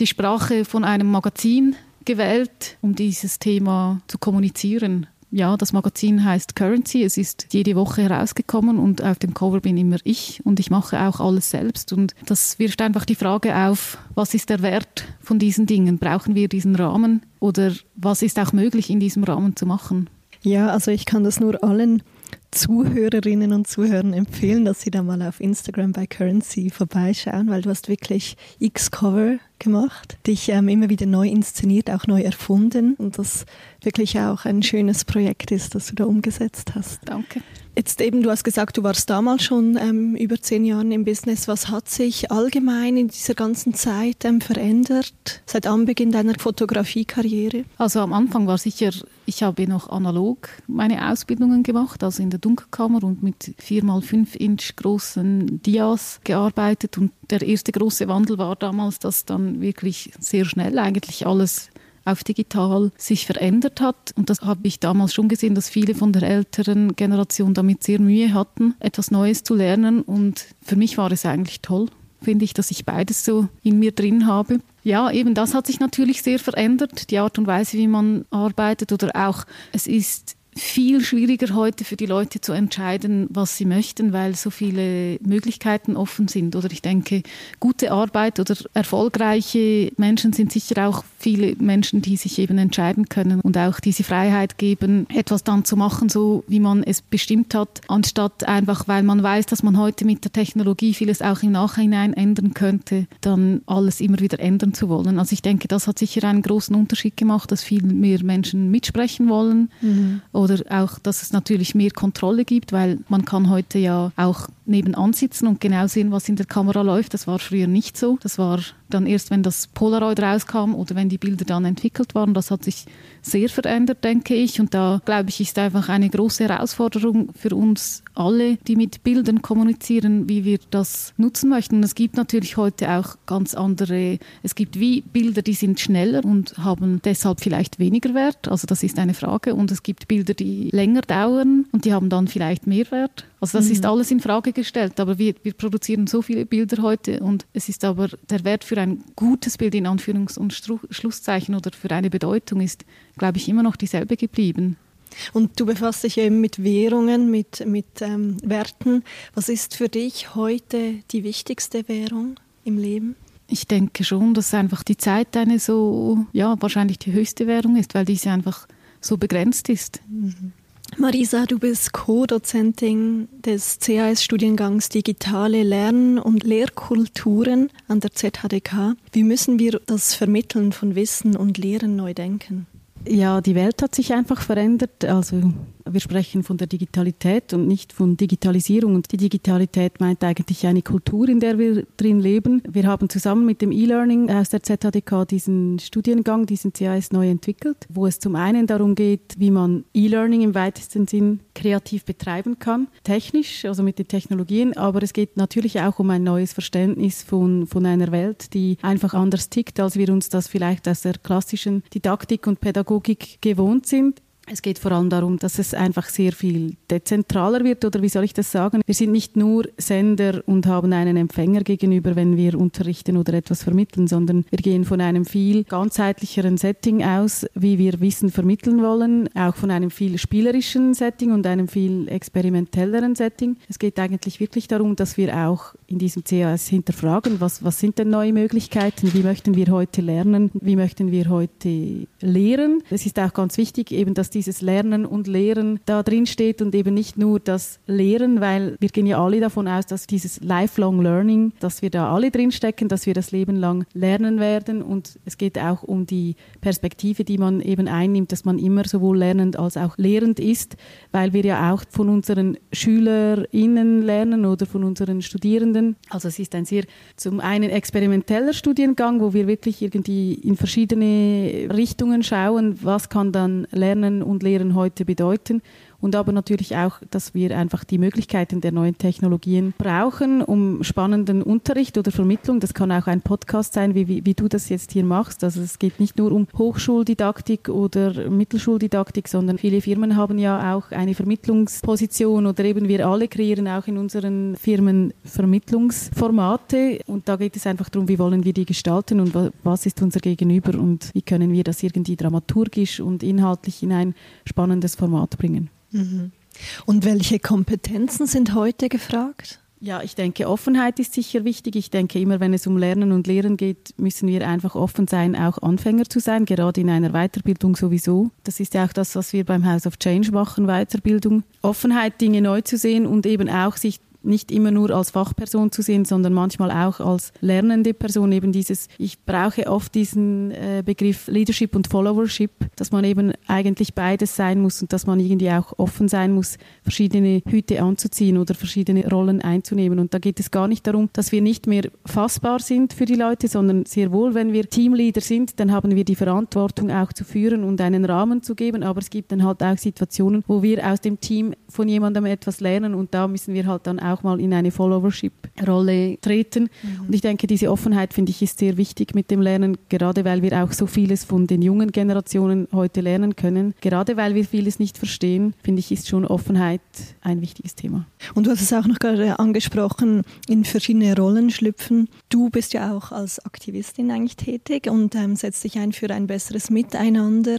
die Sprache von einem Magazin gewählt, um dieses Thema zu kommunizieren. Ja, das Magazin heißt Currency. Es ist jede Woche herausgekommen und auf dem Cover bin immer ich und ich mache auch alles selbst. Und das wirft einfach die Frage auf, was ist der Wert von diesen Dingen? Brauchen wir diesen Rahmen oder was ist auch möglich in diesem Rahmen zu machen? Ja, also ich kann das nur allen Zuhörerinnen und Zuhörern empfehlen, dass sie da mal auf Instagram bei Currency vorbeischauen, weil du hast wirklich X-Cover gemacht, dich ähm, immer wieder neu inszeniert, auch neu erfunden und das wirklich auch ein schönes Projekt ist, das du da umgesetzt hast. Danke. Jetzt eben, du hast gesagt, du warst damals schon ähm, über zehn Jahren im Business. Was hat sich allgemein in dieser ganzen Zeit ähm, verändert, seit Anbeginn deiner Fotografiekarriere? Also am Anfang war sicher, ich habe noch analog meine Ausbildungen gemacht, also in der Dunkelkammer und mit vier mal fünf Inch großen Dias gearbeitet. Und der erste große Wandel war damals, dass dann wirklich sehr schnell eigentlich alles auf digital sich verändert hat. Und das habe ich damals schon gesehen, dass viele von der älteren Generation damit sehr Mühe hatten, etwas Neues zu lernen. Und für mich war es eigentlich toll, finde ich, dass ich beides so in mir drin habe. Ja, eben das hat sich natürlich sehr verändert, die Art und Weise, wie man arbeitet oder auch es ist viel schwieriger heute für die Leute zu entscheiden, was sie möchten, weil so viele Möglichkeiten offen sind. Oder ich denke, gute Arbeit oder erfolgreiche Menschen sind sicher auch viele Menschen, die sich eben entscheiden können und auch diese Freiheit geben, etwas dann zu machen, so wie man es bestimmt hat, anstatt einfach, weil man weiß, dass man heute mit der Technologie vieles auch im Nachhinein ändern könnte, dann alles immer wieder ändern zu wollen. Also ich denke, das hat sicher einen großen Unterschied gemacht, dass viel mehr Menschen mitsprechen wollen. Mhm oder auch, dass es natürlich mehr Kontrolle gibt, weil man kann heute ja auch nebenan sitzen und genau sehen, was in der Kamera läuft. Das war früher nicht so. Das war dann erst, wenn das Polaroid rauskam oder wenn die Bilder dann entwickelt waren. Das hat sich sehr verändert, denke ich. Und da, glaube ich, ist einfach eine große Herausforderung für uns alle, die mit Bildern kommunizieren, wie wir das nutzen möchten. Und es gibt natürlich heute auch ganz andere, es gibt wie Bilder, die sind schneller und haben deshalb vielleicht weniger Wert. Also das ist eine Frage. Und es gibt Bilder, die länger dauern und die haben dann vielleicht mehr Wert. Also das mhm. ist alles in Frage gestellt. Aber wir, wir produzieren so viele Bilder heute und es ist aber der Wert für ein gutes Bild in Anführungs- und Schlusszeichen oder für eine Bedeutung ist, glaube ich, immer noch dieselbe geblieben. Und du befasst dich eben mit Währungen, mit, mit ähm, Werten. Was ist für dich heute die wichtigste Währung im Leben? Ich denke schon, dass einfach die Zeit eine so, ja, wahrscheinlich die höchste Währung ist, weil diese einfach so begrenzt ist. Mhm. Marisa, du bist Co-Dozentin des CAS-Studiengangs Digitale Lern- und Lehrkulturen an der ZHDK. Wie müssen wir das Vermitteln von Wissen und Lehren neu denken? Ja, die Welt hat sich einfach verändert. Also wir sprechen von der Digitalität und nicht von Digitalisierung. Und die Digitalität meint eigentlich eine Kultur, in der wir drin leben. Wir haben zusammen mit dem E-Learning aus der ZHDK diesen Studiengang, diesen CAS neu entwickelt, wo es zum einen darum geht, wie man E-Learning im weitesten Sinn kreativ betreiben kann, technisch, also mit den Technologien, aber es geht natürlich auch um ein neues Verständnis von, von einer Welt, die einfach anders tickt, als wir uns das vielleicht aus der klassischen Didaktik und Pädagogik gewohnt sind. Es geht vor allem darum, dass es einfach sehr viel dezentraler wird oder wie soll ich das sagen? Wir sind nicht nur Sender und haben einen Empfänger gegenüber, wenn wir unterrichten oder etwas vermitteln, sondern wir gehen von einem viel ganzheitlicheren Setting aus, wie wir Wissen vermitteln wollen, auch von einem viel spielerischen Setting und einem viel experimentelleren Setting. Es geht eigentlich wirklich darum, dass wir auch in diesem CAS hinterfragen, was, was sind denn neue Möglichkeiten, wie möchten wir heute lernen, wie möchten wir heute lehren. Es ist auch ganz wichtig, eben, dass dieses Lernen und Lehren da drin steht und eben nicht nur das Lehren, weil wir gehen ja alle davon aus, dass dieses Lifelong Learning, dass wir da alle drin stecken, dass wir das Leben lang lernen werden und es geht auch um die Perspektive, die man eben einnimmt, dass man immer sowohl lernend als auch lehrend ist, weil wir ja auch von unseren SchülerInnen lernen oder von unseren Studierenden. Also es ist ein sehr zum einen experimenteller Studiengang, wo wir wirklich irgendwie in verschiedene Richtungen schauen, was kann dann Lernen und Lehren heute bedeuten. Und aber natürlich auch, dass wir einfach die Möglichkeiten der neuen Technologien brauchen, um spannenden Unterricht oder Vermittlung, das kann auch ein Podcast sein, wie, wie, wie du das jetzt hier machst. Also es geht nicht nur um Hochschuldidaktik oder Mittelschuldidaktik, sondern viele Firmen haben ja auch eine Vermittlungsposition oder eben wir alle kreieren auch in unseren Firmen Vermittlungsformate und da geht es einfach darum, wie wollen wir die gestalten und was ist unser Gegenüber und wie können wir das irgendwie dramaturgisch und inhaltlich in ein spannendes Format bringen. Mhm. Und welche Kompetenzen sind heute gefragt? Ja, ich denke, Offenheit ist sicher wichtig. Ich denke, immer wenn es um Lernen und Lehren geht, müssen wir einfach offen sein, auch Anfänger zu sein, gerade in einer Weiterbildung sowieso. Das ist ja auch das, was wir beim House of Change machen, Weiterbildung. Offenheit, Dinge neu zu sehen und eben auch sich nicht immer nur als Fachperson zu sehen, sondern manchmal auch als lernende Person. Eben dieses, ich brauche oft diesen äh, Begriff Leadership und Followership, dass man eben eigentlich beides sein muss und dass man irgendwie auch offen sein muss, verschiedene Hüte anzuziehen oder verschiedene Rollen einzunehmen. Und da geht es gar nicht darum, dass wir nicht mehr fassbar sind für die Leute, sondern sehr wohl, wenn wir Teamleader sind, dann haben wir die Verantwortung auch zu führen und einen Rahmen zu geben. Aber es gibt dann halt auch Situationen, wo wir aus dem Team von jemandem etwas lernen und da müssen wir halt dann auch auch mal in eine Followership-Rolle treten. Mhm. Und ich denke, diese Offenheit, finde ich, ist sehr wichtig mit dem Lernen, gerade weil wir auch so vieles von den jungen Generationen heute lernen können. Gerade weil wir vieles nicht verstehen, finde ich, ist schon Offenheit ein wichtiges Thema. Und du hast es auch noch gerade angesprochen, in verschiedene Rollen schlüpfen. Du bist ja auch als Aktivistin eigentlich tätig und ähm, setzt dich ein für ein besseres Miteinander.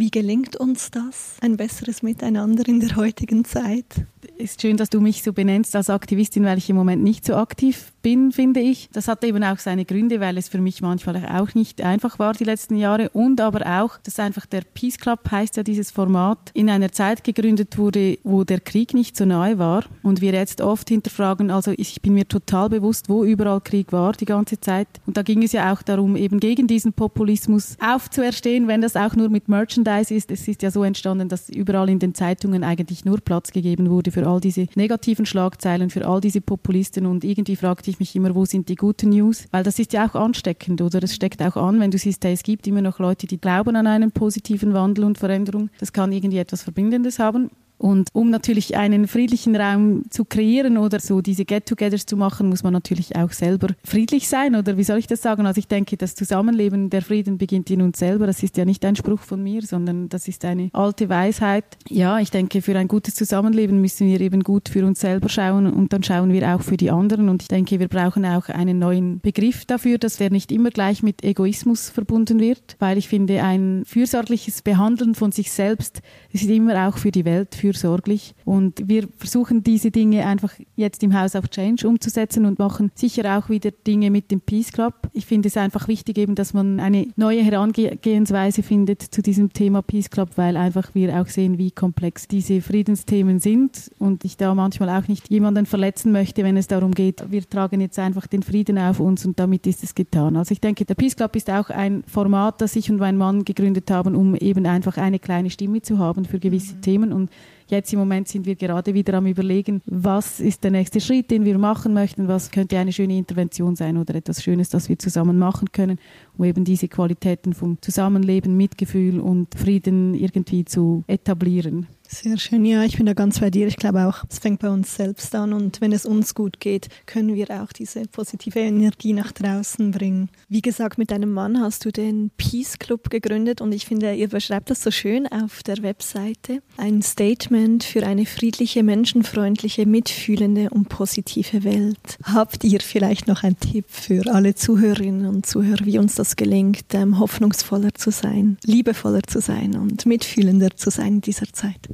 Wie gelingt uns das, ein besseres Miteinander in der heutigen Zeit? Ist schön, dass du mich so benennst als Aktivistin, weil ich im Moment nicht so aktiv bin, finde ich. Das hat eben auch seine Gründe, weil es für mich manchmal auch nicht einfach war die letzten Jahre und aber auch, dass einfach der Peace Club heißt ja dieses Format, in einer Zeit gegründet wurde, wo der Krieg nicht so nahe war und wir jetzt oft hinterfragen, also ich bin mir total bewusst, wo überall Krieg war die ganze Zeit und da ging es ja auch darum, eben gegen diesen Populismus aufzuerstehen, wenn das auch nur mit Merchandise ist. Es ist ja so entstanden, dass überall in den Zeitungen eigentlich nur Platz gegeben wurde für all diese negativen Schlagzeilen, für all diese Populisten und irgendwie fragte ich mich immer, wo sind die guten News? Weil das ist ja auch ansteckend oder es steckt auch an, wenn du siehst, hey, es gibt immer noch Leute, die glauben an einen positiven Wandel und Veränderung. Das kann irgendwie etwas Verbindendes haben. Und um natürlich einen friedlichen Raum zu kreieren oder so diese Get-togethers zu machen, muss man natürlich auch selber friedlich sein oder wie soll ich das sagen? Also ich denke, das Zusammenleben, der Frieden beginnt in uns selber. Das ist ja nicht ein Spruch von mir, sondern das ist eine alte Weisheit. Ja, ich denke, für ein gutes Zusammenleben müssen wir eben gut für uns selber schauen und dann schauen wir auch für die anderen. Und ich denke, wir brauchen auch einen neuen Begriff dafür, dass der nicht immer gleich mit Egoismus verbunden wird, weil ich finde, ein fürsorgliches Behandeln von sich selbst ist immer auch für die Welt, für fürsorglich. Und wir versuchen diese Dinge einfach jetzt im House of Change umzusetzen und machen sicher auch wieder Dinge mit dem Peace Club. Ich finde es einfach wichtig eben, dass man eine neue Herangehensweise findet zu diesem Thema Peace Club, weil einfach wir auch sehen, wie komplex diese Friedensthemen sind und ich da manchmal auch nicht jemanden verletzen möchte, wenn es darum geht, wir tragen jetzt einfach den Frieden auf uns und damit ist es getan. Also ich denke, der Peace Club ist auch ein Format, das ich und mein Mann gegründet haben, um eben einfach eine kleine Stimme zu haben für gewisse mhm. Themen und Jetzt im Moment sind wir gerade wieder am Überlegen, was ist der nächste Schritt, den wir machen möchten, was könnte eine schöne Intervention sein oder etwas Schönes, das wir zusammen machen können, um eben diese Qualitäten vom Zusammenleben, Mitgefühl und Frieden irgendwie zu etablieren. Sehr schön, ja, ich bin da ganz bei dir. Ich glaube auch, es fängt bei uns selbst an und wenn es uns gut geht, können wir auch diese positive Energie nach draußen bringen. Wie gesagt, mit deinem Mann hast du den Peace Club gegründet und ich finde, ihr beschreibt das so schön auf der Webseite. Ein Statement für eine friedliche, menschenfreundliche, mitfühlende und positive Welt. Habt ihr vielleicht noch einen Tipp für alle Zuhörerinnen und Zuhörer, wie uns das gelingt, ähm, hoffnungsvoller zu sein, liebevoller zu sein und mitfühlender zu sein in dieser Zeit?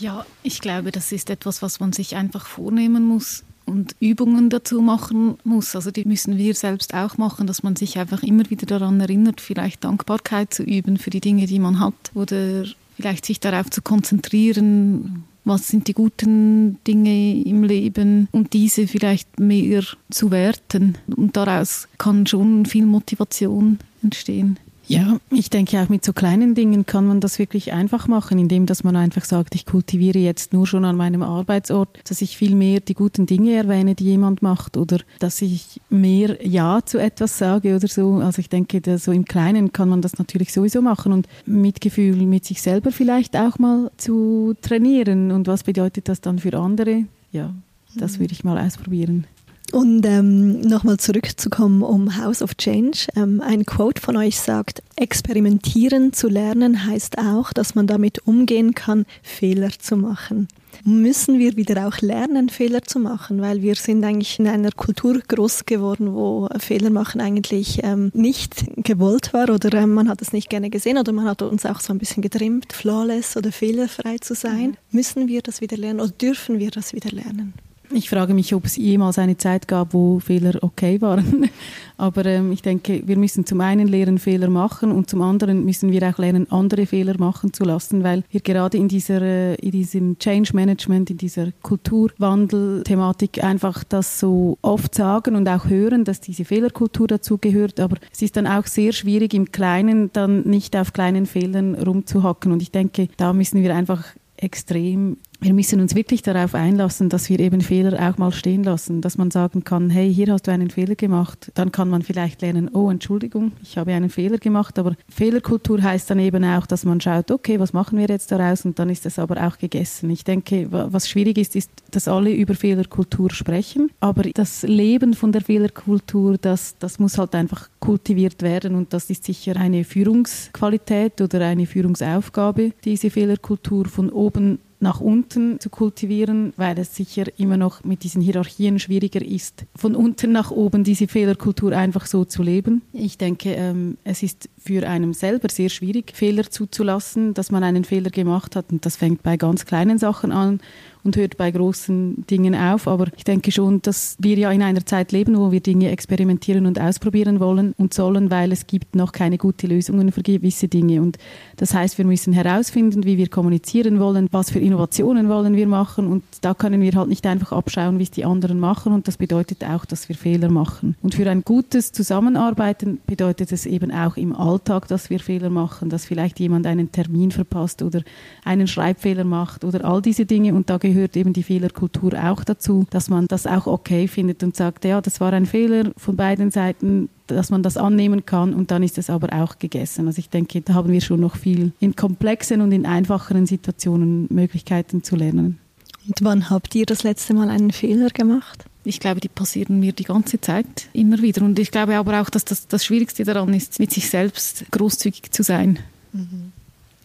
Ja, ich glaube, das ist etwas, was man sich einfach vornehmen muss und Übungen dazu machen muss. Also die müssen wir selbst auch machen, dass man sich einfach immer wieder daran erinnert, vielleicht Dankbarkeit zu üben für die Dinge, die man hat oder vielleicht sich darauf zu konzentrieren, was sind die guten Dinge im Leben und diese vielleicht mehr zu werten. Und daraus kann schon viel Motivation entstehen. Ja, ich denke auch mit so kleinen Dingen kann man das wirklich einfach machen, indem dass man einfach sagt, ich kultiviere jetzt nur schon an meinem Arbeitsort, dass ich viel mehr die guten Dinge erwähne, die jemand macht oder dass ich mehr Ja zu etwas sage oder so. Also ich denke, so im Kleinen kann man das natürlich sowieso machen und Mitgefühl mit sich selber vielleicht auch mal zu trainieren. Und was bedeutet das dann für andere? Ja, das würde ich mal ausprobieren. Und ähm, nochmal zurückzukommen um House of Change. Ähm, ein Quote von euch sagt, experimentieren zu lernen heißt auch, dass man damit umgehen kann, Fehler zu machen. Müssen wir wieder auch lernen, Fehler zu machen, weil wir sind eigentlich in einer Kultur groß geworden, wo Fehler machen eigentlich ähm, nicht gewollt war oder ähm, man hat es nicht gerne gesehen oder man hat uns auch so ein bisschen getrimmt, flawless oder fehlerfrei zu sein. Mhm. Müssen wir das wieder lernen oder dürfen wir das wieder lernen? Ich frage mich, ob es jemals eine Zeit gab, wo Fehler okay waren. Aber ähm, ich denke, wir müssen zum einen lernen, Fehler machen und zum anderen müssen wir auch lernen, andere Fehler machen zu lassen, weil wir gerade in dieser, äh, in diesem Change Management, in dieser Kulturwandel-Thematik einfach das so oft sagen und auch hören, dass diese Fehlerkultur dazu gehört. Aber es ist dann auch sehr schwierig, im Kleinen dann nicht auf kleinen Fehlern rumzuhacken. Und ich denke, da müssen wir einfach extrem wir müssen uns wirklich darauf einlassen, dass wir eben Fehler auch mal stehen lassen, dass man sagen kann, hey, hier hast du einen Fehler gemacht. Dann kann man vielleicht lernen, oh, Entschuldigung, ich habe einen Fehler gemacht. Aber Fehlerkultur heißt dann eben auch, dass man schaut, okay, was machen wir jetzt daraus? Und dann ist es aber auch gegessen. Ich denke, was schwierig ist, ist, dass alle über Fehlerkultur sprechen. Aber das Leben von der Fehlerkultur, das, das muss halt einfach kultiviert werden. Und das ist sicher eine Führungsqualität oder eine Führungsaufgabe, diese Fehlerkultur von oben nach unten zu kultivieren, weil es sicher immer noch mit diesen Hierarchien schwieriger ist, von unten nach oben diese Fehlerkultur einfach so zu leben. Ich denke, ähm, es ist für einen selber sehr schwierig, Fehler zuzulassen, dass man einen Fehler gemacht hat und das fängt bei ganz kleinen Sachen an und hört bei großen Dingen auf. Aber ich denke schon, dass wir ja in einer Zeit leben, wo wir Dinge experimentieren und ausprobieren wollen und sollen, weil es gibt noch keine guten Lösungen für gewisse Dinge. Und das heißt, wir müssen herausfinden, wie wir kommunizieren wollen, was für Innovationen wollen wir machen. Und da können wir halt nicht einfach abschauen, wie es die anderen machen. Und das bedeutet auch, dass wir Fehler machen. Und für ein gutes Zusammenarbeiten bedeutet es eben auch im Alltag, dass wir Fehler machen, dass vielleicht jemand einen Termin verpasst oder einen Schreibfehler macht oder all diese Dinge. Und da gehört eben die Fehlerkultur auch dazu, dass man das auch okay findet und sagt, ja, das war ein Fehler von beiden Seiten, dass man das annehmen kann und dann ist es aber auch gegessen. Also ich denke, da haben wir schon noch viel in komplexen und in einfacheren Situationen Möglichkeiten zu lernen. Und wann habt ihr das letzte Mal einen Fehler gemacht? Ich glaube, die passieren mir die ganze Zeit immer wieder. Und ich glaube aber auch, dass das, das Schwierigste daran ist, mit sich selbst großzügig zu sein. Mhm.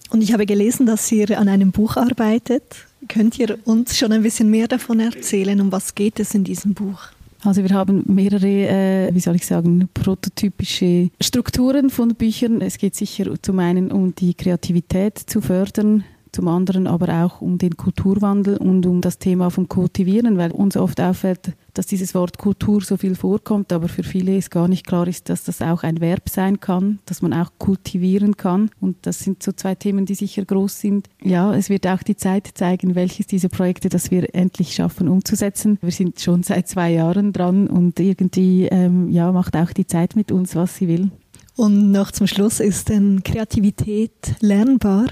Und ich habe gelesen, dass ihr an einem Buch arbeitet. Könnt ihr uns schon ein bisschen mehr davon erzählen? Um was geht es in diesem Buch? Also wir haben mehrere, äh, wie soll ich sagen, prototypische Strukturen von Büchern. Es geht sicher zum einen um die Kreativität zu fördern, zum anderen aber auch um den Kulturwandel und um das Thema vom Kultivieren, weil uns oft auffällt, dass dieses Wort Kultur so viel vorkommt, aber für viele ist gar nicht klar ist, dass das auch ein Verb sein kann, dass man auch kultivieren kann. Und das sind so zwei Themen, die sicher groß sind. Ja, es wird auch die Zeit zeigen, welches dieser Projekte, das wir endlich schaffen umzusetzen. Wir sind schon seit zwei Jahren dran und irgendwie ähm, ja, macht auch die Zeit mit uns, was sie will. Und noch zum Schluss ist denn Kreativität lernbar?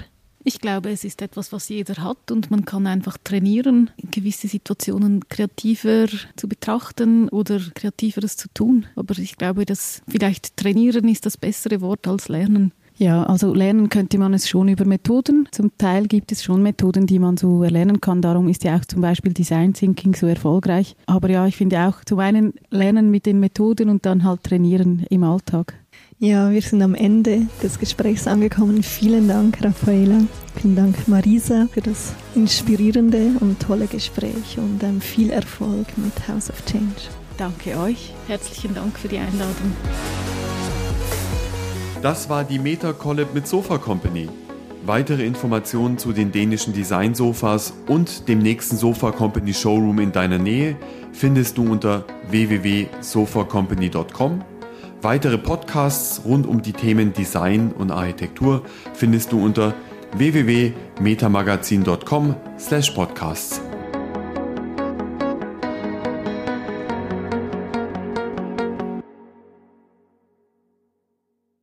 Ich glaube, es ist etwas, was jeder hat und man kann einfach trainieren, gewisse Situationen kreativer zu betrachten oder kreativeres zu tun. Aber ich glaube, dass vielleicht trainieren ist das bessere Wort als lernen. Ja, also lernen könnte man es schon über Methoden. Zum Teil gibt es schon Methoden, die man so erlernen kann. Darum ist ja auch zum Beispiel Design Thinking so erfolgreich. Aber ja, ich finde auch zum einen lernen mit den Methoden und dann halt trainieren im Alltag. Ja, wir sind am Ende des Gesprächs angekommen. Vielen Dank, Raffaela. Vielen Dank, Marisa, für das inspirierende und tolle Gespräch und ähm, viel Erfolg mit House of Change. Danke euch. Herzlichen Dank für die Einladung. Das war die Meta Collab mit Sofa Company. Weitere Informationen zu den dänischen Designsofas und dem nächsten Sofa Company Showroom in deiner Nähe findest du unter www.sofacompany.com Weitere Podcasts rund um die Themen Design und Architektur findest du unter www.metamagazin.com/podcasts.